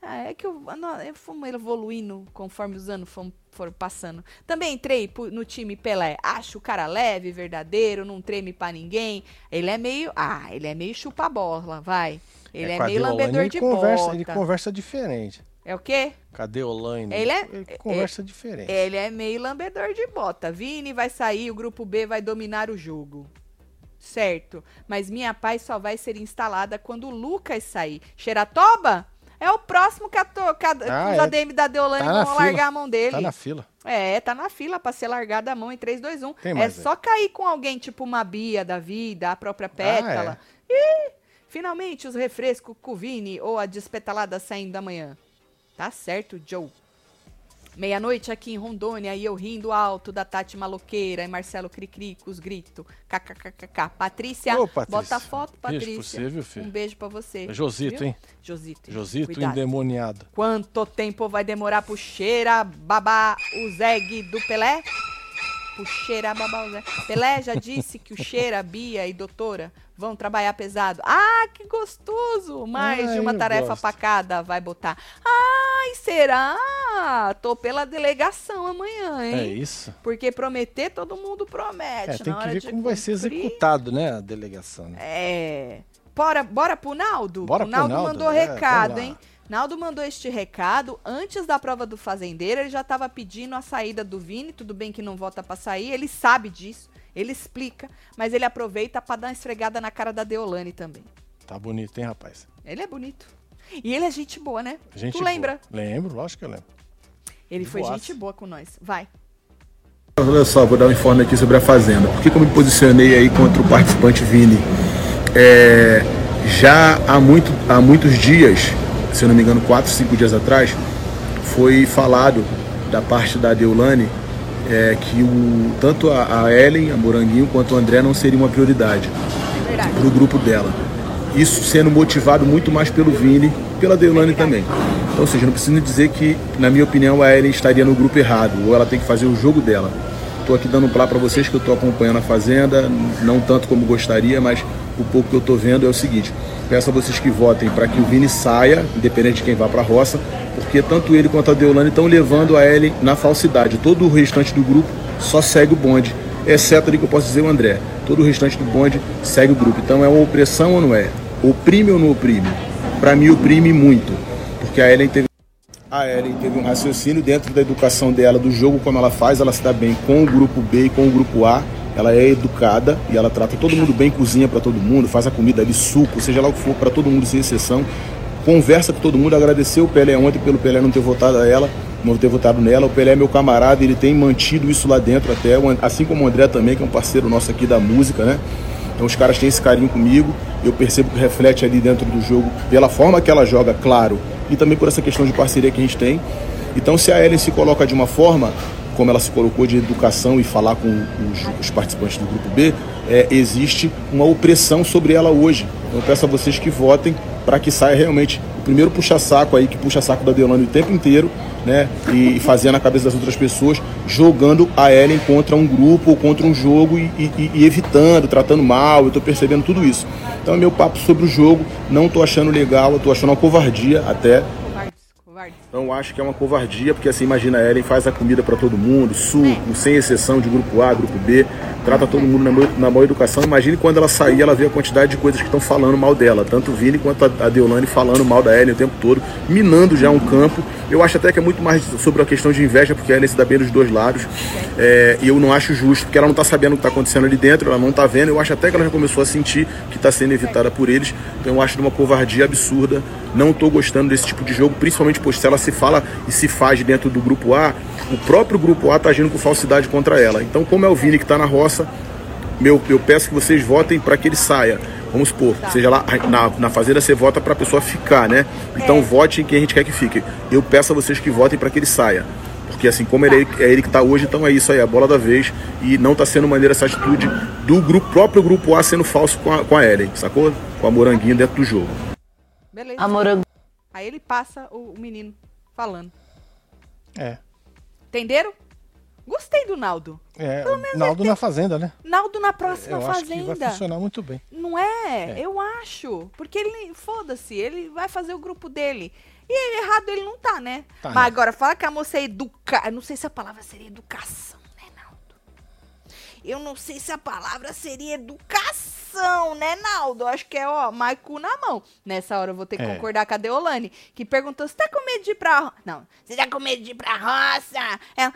Ah, é que eu, não, eu fomos evoluindo conforme os anos foram, foram passando. Também entrei no time Pelé. Acho o cara leve, verdadeiro, não treme pra ninguém. Ele é meio. Ah, ele é meio chupa-bola, vai. Ele é, a meio lambedor ele de conversa, bota. Ele conversa diferente. É o quê? Cadê o Laine? Ele é- conversa diferente. Ele é meio lambedor de bota. Vini vai sair, o grupo B vai dominar o jogo. Certo. Mas minha paz só vai ser instalada quando o Lucas sair. Xeratoba? É o próximo que, a to- que a- Ah, os é. ADM da Deolane Tá vão largar a mão dele. Tá na fila. É, tá na fila pra ser largada a mão em 3, 2, 1. Tem É mais só cair com alguém tipo uma Bia da vida, a própria Ah, Pétala. Ih, finalmente os refrescos com o Vini ou a despetalada saindo da manhã. Tá certo, Joe. Meia-noite aqui em Rondônia e eu rindo alto da Tati Maloqueira e Marcelo Cricri com os gritos. KKKKK. Patrícia, Ô, Patrícia. bota a foto, Beijo Patrícia. pra você, viu, filho? Um beijo pra você. É Josito, viu? hein? Josito. Josito Cuidado. endemoniado. Quanto tempo vai demorar pro Cheira babar o Zeg do Pelé? Pro Cheira babar o Zeg. Pelé já disse que o Cheira, Bia e Doutora vão trabalhar pesado. Ah, que gostoso! Mais Ai, de uma tarefa gosto. pra cada vai botar. Ai, será? Tô pela delegação amanhã, É hein? isso. Porque prometer todo mundo promete. É, tem que ver como vai ser cumprir, executado, né, a delegação. né? é. Bora, bora pro Naldo? Bora o pro Naldo Naldo? mandou É, recado, hein? Naldo mandou este recado antes da prova do fazendeiro. Ele já tava pedindo a saída do Vini. Tudo bem que não volta pra sair. Ele sabe disso. Ele explica, mas ele aproveita pra dar uma esfregada na cara da Deolane também. Tá bonito, hein, rapaz? Ele é bonito. E ele é gente boa, né? Gente tu boa. lembra? Lembro, lógico que eu lembro. Ele foi Boaça. gente boa com nós. Vai. Olha só, vou dar um informe aqui sobre a Fazenda. Por que que eu me posicionei aí contra o participante Vini? É, já há, muito, há muitos dias, se eu não me engano, 4, 5 dias atrás, foi falado da parte da Deulane é, que o, tanto a, a Ellen, a Moranguinho, quanto o André não seria uma prioridade para o grupo dela. Isso sendo motivado muito mais pelo Vini, pela Deolane também. Então, ou seja, não preciso dizer que, na minha opinião, a Ellen estaria no grupo errado, ou ela tem que fazer o jogo dela. Estou aqui dando um plá para vocês que eu estou acompanhando a Fazenda, não tanto como gostaria, mas o pouco que eu estou vendo é o seguinte: peço a vocês que votem para que o Vini saia, independente de quem vá para a roça, porque tanto ele quanto a Deolane estão levando a Ellen na falsidade. Todo o restante do grupo só segue o bonde, exceto ali que eu posso dizer o André. Todo o restante do bonde segue o grupo. Então é uma opressão ou não é? Oprime ou não oprime? Para mim, oprime muito, porque a Ellen teve a Ellen teve um raciocínio dentro da educação dela, do jogo como ela faz, ela se dá bem com o grupo B e com o grupo A. Ela é educada e ela trata todo mundo bem, cozinha para todo mundo, faz a comida ali, suco, seja lá o que for, para todo mundo sem exceção. Conversa com todo mundo, agradeceu o Pelé ontem pelo Pelé não ter votado a ela, não ter votado nela. O Pelé é meu camarada, ele tem mantido isso lá dentro até, assim como o André também, que é um parceiro nosso aqui da música, né? Então os caras têm esse carinho comigo, eu percebo que reflete ali dentro do jogo pela forma que ela joga, claro, e também por essa questão de parceria que a gente tem. Então se a Ellen se coloca de uma forma, como ela se colocou de educação e falar com os, os participantes do grupo B, é, existe uma opressão sobre ela hoje. Então peço a vocês que votem para que saia realmente o primeiro puxa-saco aí, que puxa-saco da Deolane o tempo inteiro, né? E fazendo a cabeça das outras pessoas, jogando a Ellen contra um grupo ou contra um jogo e, e- e evitando, tratando mal. Eu tô percebendo tudo isso. Então é meu papo sobre o jogo. Não tô achando legal, tô achando uma covardia até. Covardes. Então acho que é uma covardia, porque assim, imagina a Ellen faz a comida para todo mundo, suco, sem exceção de grupo A, grupo B, trata todo mundo na, na boa educação. Imagine quando ela sair, ela vê a quantidade de coisas que estão falando mal dela, tanto o Vini quanto a, Deolane falando mal da Ellen o tempo todo, minando já um campo. Eu acho até que é muito mais sobre a questão de inveja, porque a Ellen se dá bem dos dois lados. É, e eu não acho justo, porque ela não tá sabendo o que tá acontecendo ali dentro, ela não tá vendo. Eu acho até que ela já começou a sentir que tá sendo evitada por eles. Então eu acho de uma covardia absurda. Não tô gostando desse tipo de jogo, principalmente pois se ela se fala e se faz dentro do grupo A, o próprio grupo A tá agindo com falsidade contra ela. Então, como é o Vini que tá na roça, meu, eu peço que vocês votem para que ele saia. Vamos supor, seja lá na, na fazenda você vota para a pessoa ficar, né? Então É. vote em quem a gente quer que fique. Eu peço a vocês que votem para que ele saia. Porque assim, como ele, é ele que está hoje, então é isso aí, a bola da vez. E não está sendo maneira essa atitude do grupo, próprio grupo A sendo falso com a, com a Ellen, sacou? Com a moranguinha dentro do jogo. Beleza. A morango. Aí ele passa o, o menino falando. É. Entenderam? Gostei do Naldo. É, Naldo na fazenda, né? Naldo na próxima Eu acho que vai fazenda. funcionar muito bem. Não é? É. Eu acho. Porque ele, foda-se, ele vai fazer o grupo dele. E errado ele não tá, né? Tá, Mas não. agora, fala que a moça é educar. Não sei se a palavra seria educação, né, Naldo? Eu não sei se a palavra seria educação, né, Naldo? Acho que é, ó, Maicu na mão. Nessa hora eu vou ter que É. concordar com a Deolane, que perguntou: você tá com medo de ir pra. ro-" Não, você tá com medo de ir pra roça? Ela.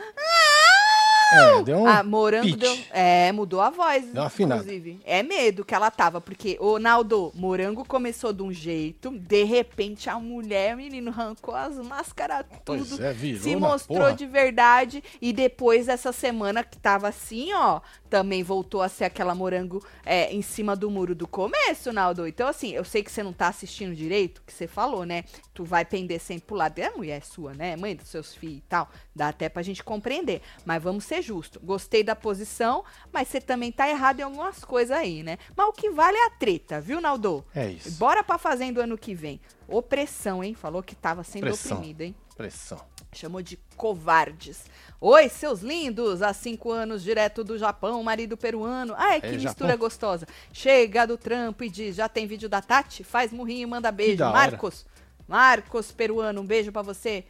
É, deu um Ah, morango pitch. deu. É, mudou a voz. Deu uma afinada. Inclusive. É medo que ela tava, porque o Naldo, morango começou de um jeito, de repente a mulher, menino, arrancou as máscaras Pois tudo. é, virou se mostrou porra. de verdade. E depois essa semana que tava assim, ó, também voltou a ser aquela morango é, em cima do muro do começo, Naldo. Então, assim, eu sei que você não tá assistindo direito, que você falou, né? Tu vai pender sempre pro lado. É mulher sua, né? Mãe dos seus filhos e tal. Dá até pra gente compreender. Mas vamos ser justos. Gostei da posição, mas você também tá errado em algumas coisas aí, né? Mas o que vale é a treta, viu, Naldo? É isso. Bora pra fazenda ano que vem. Opressão, hein? Falou que tava sendo Pressão. oprimida, hein? Pressão. Chamou de covardes. Oi, seus lindos! Há cinco anos, direto do Japão, marido peruano. Ai, que É, mistura Japão. gostosa. Chega do trampo e diz: já tem vídeo da Tati? Faz murrinho e manda beijo. Marcos, Marcos peruano, um beijo pra você.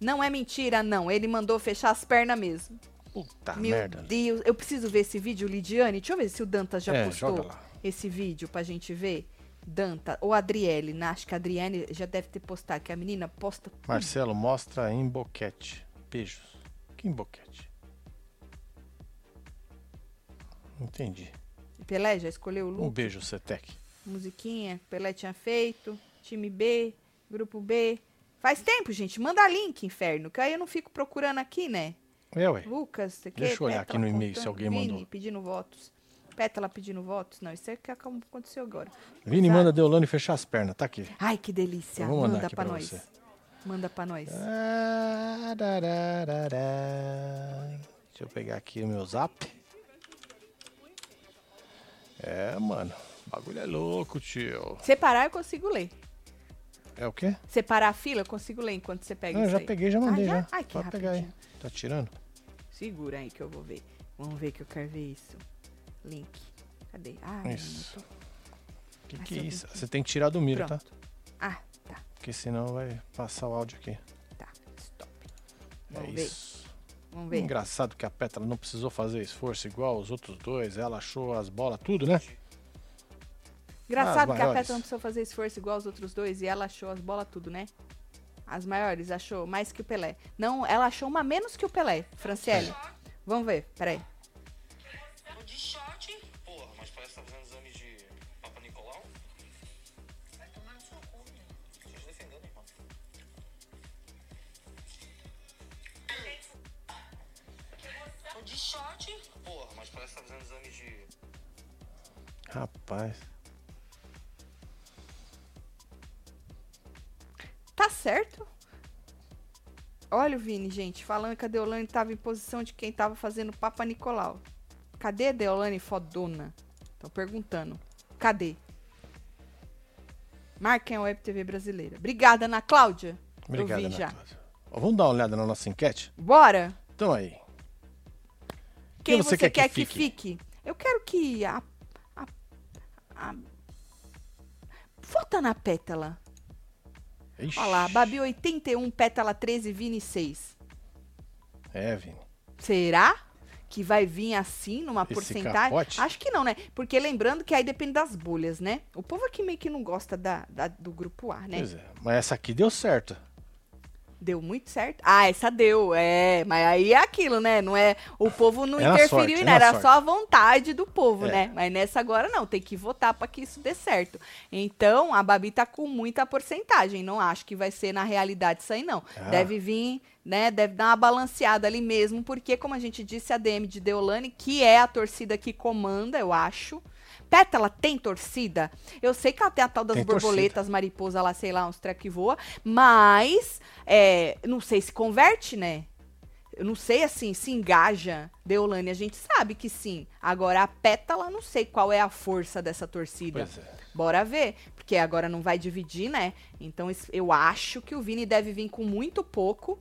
Não é mentira, não. Ele mandou fechar as pernas mesmo. Puta Meu merda. Deus, eu preciso ver esse vídeo, Lidiane. Deixa eu ver se o Dantas já É, postou esse vídeo pra gente ver. Danta, ou Adriele, né? acho que a Adriele já deve ter postado, que a menina posta tudo. Marcelo, mostra em boquete. Beijos. Que em boquete? Entendi. Pelé já escolheu o Um look, beijo, Cetec. musiquinha, Pelé tinha feito, time B, grupo B. Faz tempo, gente, manda link, inferno, que aí eu não fico procurando aqui, né? É, ué. Lucas, você Deixa eu olhar aqui no e-mail se alguém Vini mandou. pedindo votos. Pétala pedindo votos? Não, isso é que aconteceu agora. Vini Exato. manda Deolane fechar as pernas, tá aqui. Ai, que delícia. Eu vou mandar Manda aqui pra, pra nós. você. Manda pra nós. Ah. Deixa eu pegar aqui o meu zap. É, mano. O bagulho é louco, tio. Separar eu consigo ler. É o quê? Separar a fila eu consigo ler enquanto você pega Não, eu já aí. peguei, já mandei Ah, já? já. Ai, que Pode pegar aí. Tá tirando? Segura aí que eu vou ver. Vamos ver que eu quero ver isso. Link. Cadê? Ah, Isso. tô- Que Ah, que é isso? Você tem que tirar do miro, tá? Ah, tá, Porque senão vai passar o áudio aqui. tá. Stop. É Vamos ver. isso. Vamos ver. Engraçado que a Petra não precisou fazer esforço igual os outros dois. Ela achou as bolas tudo, né? Engraçado As que a. Petra não precisou fazer esforço igual os outros dois e ela achou as bolas tudo, né? As maiores, achou mais que o Pelé. Não, ela achou uma menos que o Pelé, Franciele. Vamos ver, peraí. De short. Porra, mas parece que tá fazendo exame de Papa Nicolau. Vai tomar no seu cu. Tô te defendendo, irmão. De short. Porra, mas parece que tá fazendo exame de. Rapaz. Certo? Olha o Vini, gente, falando que a Deolane tava em posição de quem tava fazendo Papa Nicolau. Cadê a Deolane fodona? Tô perguntando. Cadê? Marquem a Web TV brasileira. Obrigada, Ana Cláudia. Vi Ana já. Cláudia. Ó, Vamos dar uma olhada na nossa enquete? Bora? Então aí. Quem você você, quer que quer, que, fique? fique? Eu quero que a, a, a- Vota na pétala. Ixi. Olha lá, Babi 81, pétala 13, Vini 6. É, Vini. Será que vai vir assim, numa Esse porcentagem? capote? Acho que não, né? Porque lembrando que aí depende das bolhas, né? O povo aqui meio que não gosta da, da- do grupo A, né? Pois é. Mas essa aqui deu certo. Deu muito certo. Ah, essa deu, é. Mas aí é aquilo, né? Não é. O povo não É interferiu sorte, em é nada, na era só a vontade do povo, É. né? Mas nessa agora não, tem que votar pra que isso dê certo. Então, a Babi tá com muita porcentagem. Não acho que vai ser na realidade isso aí, não. Ah. Deve vir, né? Deve dar uma balanceada ali mesmo, porque, como a gente disse, a DM de Deolane, que é a torcida que comanda, eu acho. Pétala tem torcida? Eu sei que ela tem a tal das Tem borboletas, mariposa lá, sei lá, uns treco que voa, mas é, não sei se converte, né? Eu não sei assim, se engaja. Deolane, a gente sabe que sim. Agora a pétala, não sei qual é a força dessa torcida. Pois é. Bora ver, porque agora não vai dividir, né? Então eu acho que o Vini deve vir com muito pouco.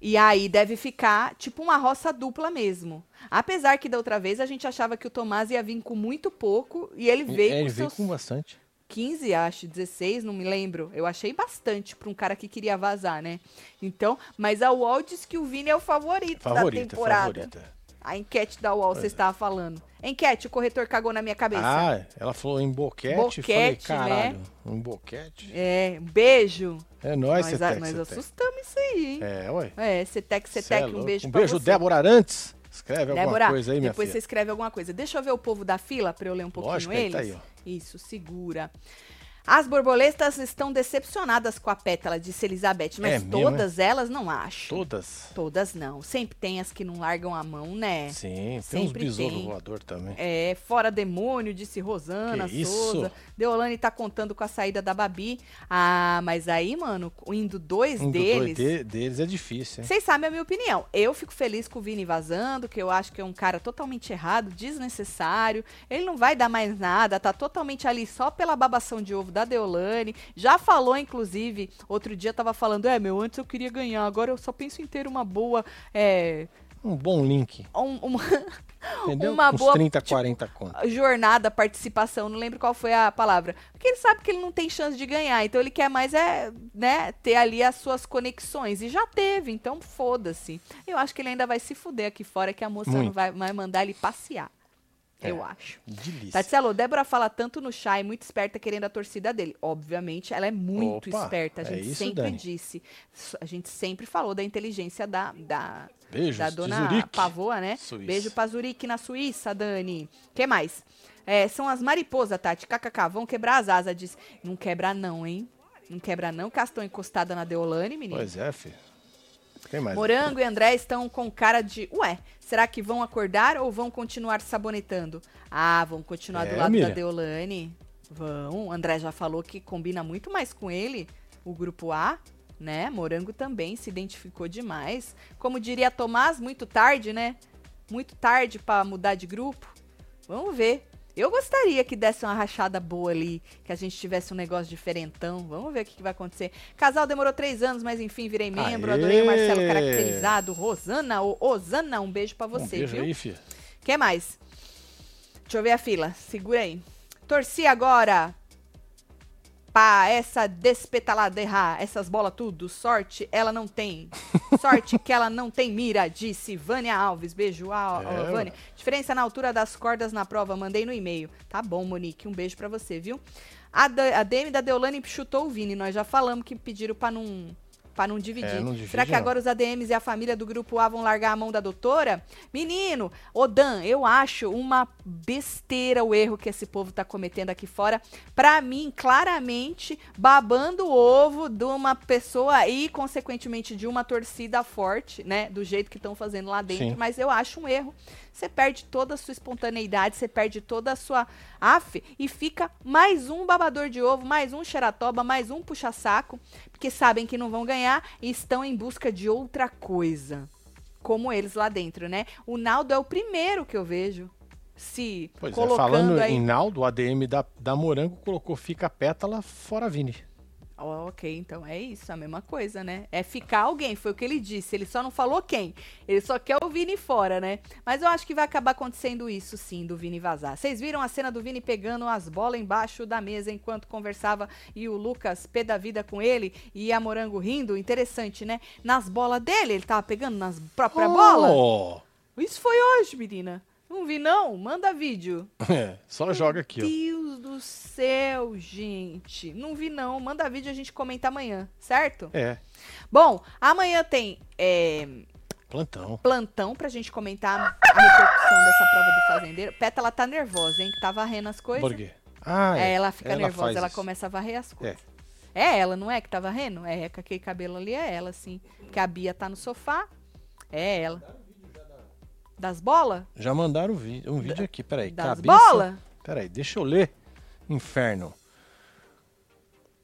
E aí deve ficar tipo uma roça dupla mesmo. Apesar que da outra vez a gente achava que o Tomás ia vir com muito pouco e ele veio É, com ele veio seus com bastante. 15, acho, 16, não me lembro. Eu achei bastante pra um cara que queria vazar, né? Então, mas a UOL diz que o Vini é o favorito da Favorita, temporada. favorita. A enquete da UOL, você estava falando. Enquete, o corretor cagou na minha cabeça. Ah, ela falou em boquete. Boquete, falei, né? caralho. Um boquete. É, um beijo. É nóis, nós Cetec, nós Cetec. assustamos isso aí, hein? É, ué. É, Cetec, Cê é Cetec, um beijo Um beijo, você. Débora Arantes. Escreve alguma Débora, coisa aí, minha depois você filha. escreve alguma coisa. Deixa eu ver o povo da fila pra eu ler um pouquinho Lógico, ele eles. tá aí, ó. Isso, segura. As borboletas estão decepcionadas com a pétala, disse Elizabeth, mas É mesmo, todas elas não acho. Todas. Todas não. Sempre tem as que não largam a mão, né? Sim, tem uns Sempre besouros voador também. É, fora demônio, disse Rosana Que Souza. isso? Deolane tá contando com a saída da Babi. Ah, mas aí, mano, indo dois Um do deles. dois de- deles é difícil, hein? Vocês sabem a minha opinião. Eu fico feliz com o Vini vazando, que eu acho que é um cara totalmente errado, desnecessário. Ele não vai dar mais nada, tá totalmente ali só pela babação de ovo da Deolane. Já falou, inclusive, outro dia tava falando: é, meu, antes eu queria ganhar, agora eu só penso em ter uma boa. É, Um bom link, um- uma entendeu? Uma Uns boa, 30, tipo, 40 conto. jornada, participação, não lembro qual foi a palavra. Porque ele sabe que ele não tem chance de ganhar, então ele quer mais é, né, ter ali as suas conexões. E já teve, então foda-se. Eu acho que ele ainda vai se fuder aqui fora, que a moça não Muito. vai, vai mandar ele passear. É. Eu acho. Delícia. Tatielo, Débora fala tanto no chá e muito esperta querendo a torcida dele. Obviamente, ela é muito Opa, esperta. A é gente isso, sempre Dani? disse. A gente sempre falou da inteligência da, da, Beijos da dona Pavoa, né? Suíça. Beijo pra Zurique na Suíça, Dani. que mais? É, são as mariposas, Tati. KKK, vão quebrar as asas. Diz, não quebra não, hein? Não quebra não, que elas estão encostadas na Deolane, menino. Pois é, filho. Morango e André estão com cara de. Ué, será que vão acordar ou vão continuar sabonetando? Ah, vão continuar do É, lado Miriam. da Deolane. Vão. André já falou que combina muito mais com ele, o grupo A, né? Morango também se identificou demais. Como diria Tomás, muito tarde, né? Muito tarde pra mudar de grupo. Vamos ver. Eu gostaria que desse uma rachada boa ali, que a gente tivesse um negócio diferentão. Vamos ver o que, que vai acontecer. Casal demorou três anos, mas enfim, virei membro. Aê! Adorei o Marcelo caracterizado. Rosana, ou Osana, um beijo pra Um você, beijo viu? aí, filho. que mais? Deixa eu ver a fila. Segura aí. Torci agora pra essa despetalada errar essas bolas tudo. Sorte ela não tem. Sorte que ela não tem mira, disse Vânia Alves. Beijo, a, É, Vânia. Diferença na altura das cordas na prova, mandei no e-mail. Tá bom, Monique. Um beijo pra você, viu? A, a DM da Deolane chutou o Vini. Nós já falamos que pediram pra não. Pra não dividir. É, não divide, Será que não. agora os ADMs e a família do grupo A vão largar a mão da doutora? Menino, Odan, eu acho uma besteira o erro que esse povo tá cometendo aqui fora. Pra mim, claramente, babando o ovo de uma pessoa e, consequentemente, de uma torcida forte, né? Do jeito que estão fazendo lá dentro. Sim. Mas eu acho um erro. Você perde toda a sua espontaneidade, você perde toda a sua af e fica mais um babador de ovo, mais um xeratoba, mais um puxa-saco, porque sabem que não vão ganhar e estão em busca de outra coisa. Como eles lá dentro, né? O Naldo é o primeiro que eu vejo se Pois é, colocando falando aí. em Naldo, o ADM da, da Morango colocou fica pétala fora Vini. Ok, então é isso, a mesma coisa, né? É ficar alguém, foi o que ele disse. Ele só não falou quem. Ele só quer o Vini fora, né? Mas eu acho que vai acabar acontecendo isso, sim, do Vini vazar. Vocês viram a cena do Vini pegando as bolas embaixo da mesa enquanto conversava e o Lucas pé da vida com ele e a Morango rindo? Interessante, né? Nas bolas dele, ele tava pegando nas próprias bolas. Oh! Isso foi hoje, menina. Não vi, não? Manda vídeo. É, só joga aqui, ó. Deus do céu, gente. Não vi, não. Manda vídeo e a gente comenta amanhã, certo? É, Bom, amanhã tem é, plantão. plantão pra gente comentar a repercussão dessa prova do fazendeiro. Peta, ela tá nervosa, hein? Que tá varrendo as coisas. Por quê? Ah, É, é. ela fica nervosa, faz ela isso. começa a varrer as coisas. É. ela, não é que tá varrendo? É, com aquele cabelo ali é ela, sim. Que a Bia tá no sofá. É ela. Das bolas? Já mandaram um vídeo, um vídeo aqui, peraí. Das cabeça... bolas? Peraí, deixa eu ler. Inferno.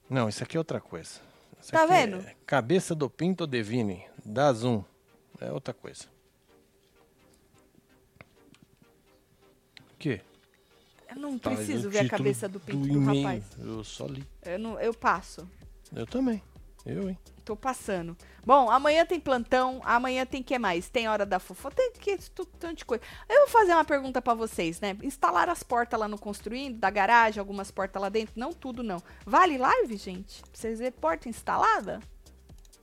Não, isso aqui é outra coisa. Isso Tá é vendo? cabeça do Pinto Devine, da Zoom. É outra coisa. O quê? Eu não Tá, preciso ver a cabeça do pinto do, e-mail. rapaz. Eu só li. Eu, não, eu passo. Eu também. Eu, hein? Tô passando. Bom, amanhã tem plantão, amanhã tem que mais? Tem hora da fofoca, tem que tanto de coisa. Eu vou fazer uma pergunta pra vocês, né? Instalar as portas lá no construindo, da garagem, algumas portas lá dentro, não tudo não. Vale live, gente? Pra vocês verem porta instalada?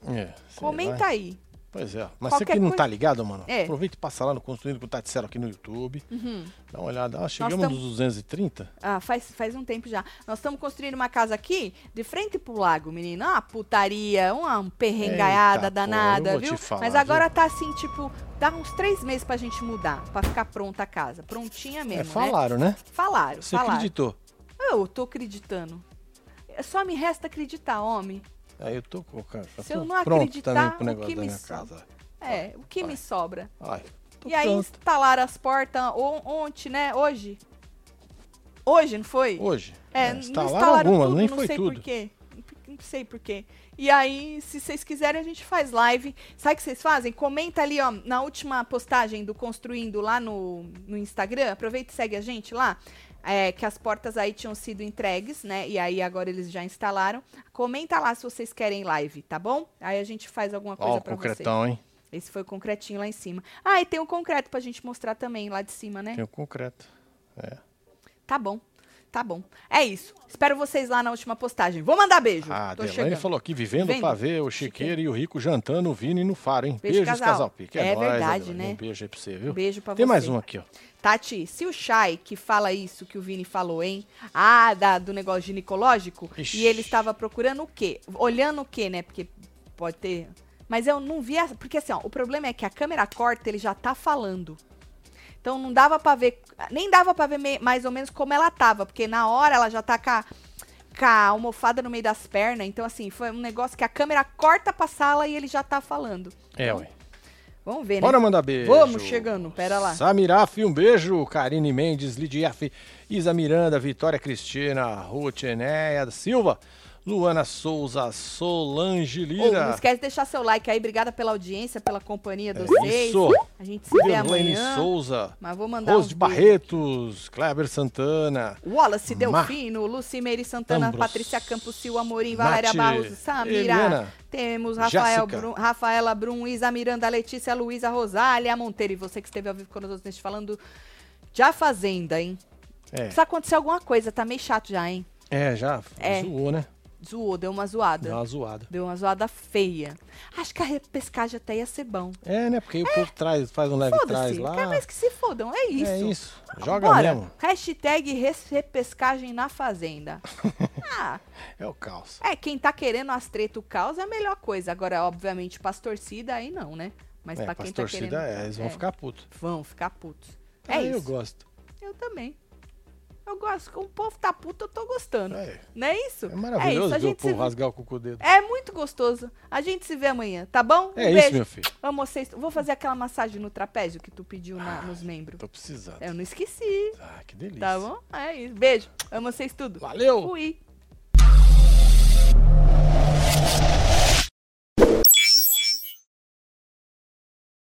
É, Comenta lá. aí. Pois é. Mas Qualquer você que não coisa- tá ligado, mano, É. aproveita e passa lá no Construindo com o Taticero aqui no YouTube. Uhum. Dá uma olhada. Ah, chegamos tamo- nos 230. Ah, faz, faz um tempo já. Nós estamos construindo uma casa aqui, de frente pro lago, menina. Uma putaria, uma perrengaiada Eita, danada, pô, viu? falar, Mas agora viu? tá assim, tipo, dá uns três meses pra gente mudar, pra ficar pronta a casa. Prontinha mesmo, é, né? falaram, né? Falaram, Você falaram. acreditou. Eu tô acreditando. É Só me resta acreditar, homem. Aí eu tô cara. já Se eu não pronto acreditar, também pro o negócio que da minha sobra? casa. É, o que me sobra? Ai, tô E aí pronto. instalaram as portas on- ontem, né? Hoje. Hoje, não foi? Hoje. É, é, não instalaram instalaram algumas, tudo, nem não foi sei tudo. por quê. Não sei por quê. E aí, se vocês quiserem, a gente faz live. Sabe o que vocês fazem? Comenta ali, ó, na última postagem do Construindo lá no, no Instagram. Aproveita e segue a gente lá. É, que as portas aí tinham sido entregues, né? E aí agora eles já instalaram. Comenta lá se vocês querem live, tá bom? Aí a gente faz alguma coisa o pra você. concretão, hein? Esse foi o concretinho lá em cima. Ah, e tem o concreto pra gente mostrar também lá de cima, né? Tem o concreto. Tá bom. Tá bom. É isso. Espero vocês lá na última postagem. Vou mandar beijo. A Tô Delane chegando. falou aqui, vivendo, Vivendo. pra ver o Chiqueiro e o Rico jantando o Vini no faro, hein? Beijo, Beijos, casal. casal, Pique. É nóis, verdade, Adelane. né? Um beijo aí pra você, viu? Beijo pra Tem você. mais um aqui, ó. Tati, se o Chay que fala isso que o Vini falou, hein? Ah, da, do negócio ginecológico. Ixi. E ele estava procurando o quê? Olhando o quê, né? Porque pode ter. Mas eu não vi. a- Porque assim, ó, o problema é que a câmera corta, ele já tá falando. Então não dava pra ver. Nem dava pra ver me- mais ou menos como ela tava. Porque na hora ela já tá com a, com a almofada no meio das pernas. Então, assim, foi um negócio que a câmera corta pra sala e ele já tá falando. É, ué. Vamos ver, né? Bora mandar beijo. Vamos chegando, pera lá. Samiraf, um beijo. Karine Mendes, Lidia F, Isa Miranda, Vitória Cristina, Ruth Enéia Silva, Luana Souza, Solange Lira. não esquece de deixar seu like aí. Obrigada pela audiência, pela companhia de É vocês. isso. A gente se vê Verlaine amanhã. Souza, Mas vou mandar Rose de. Barretos, Kleber Santana, Wallace Ma- Delfino, Lucimeire Santana, Ambros. Patrícia Campos, Sil Amorim, Valéria Barros, Samira. Eliana, Temos Rafael. Brum, Rafaela Brum, Isa Miranda, Letícia, Luísa, Rosália Monteiro. E você que esteve ao vivo conosco neste falando A Fazenda, hein? É, Precisa acontecer alguma coisa, tá meio chato já, hein? é já É. zoou, né? Zoou, deu uma zoada. Deu uma zoada. Deu uma zoada feia. Acho que a repescagem até ia ser bom. É, né? Porque o povo traz, faz um leve trás lá. quer mais que se fodam, é isso. É isso. Joga Bora. mesmo. Hashtag repescagem na fazenda. ah, É o caos. é, quem tá querendo as treta o caos é a melhor coisa. Agora, obviamente, pras torcida aí não, né? Mas É, pra quem tá querendo... torcidas, é, eles vão ficar putos. Vão ficar putos. É Ah, isso. Eu gosto. Eu também. Eu gosto. O povo tá puto, eu tô gostando. É. Não é isso? É maravilhoso é isso. A gente ver o povo se... rasgar o cu dedo. É muito gostoso. A gente se vê amanhã, tá bom? É um isso, beijo. meu filho. Amo vocês. Vou fazer aquela massagem no trapézio que tu pediu na, nos membros. Tô precisando. Eu não esqueci. Ah, que delícia. Tá bom? É isso. Beijo. Amo vocês tudo. Valeu. Fui.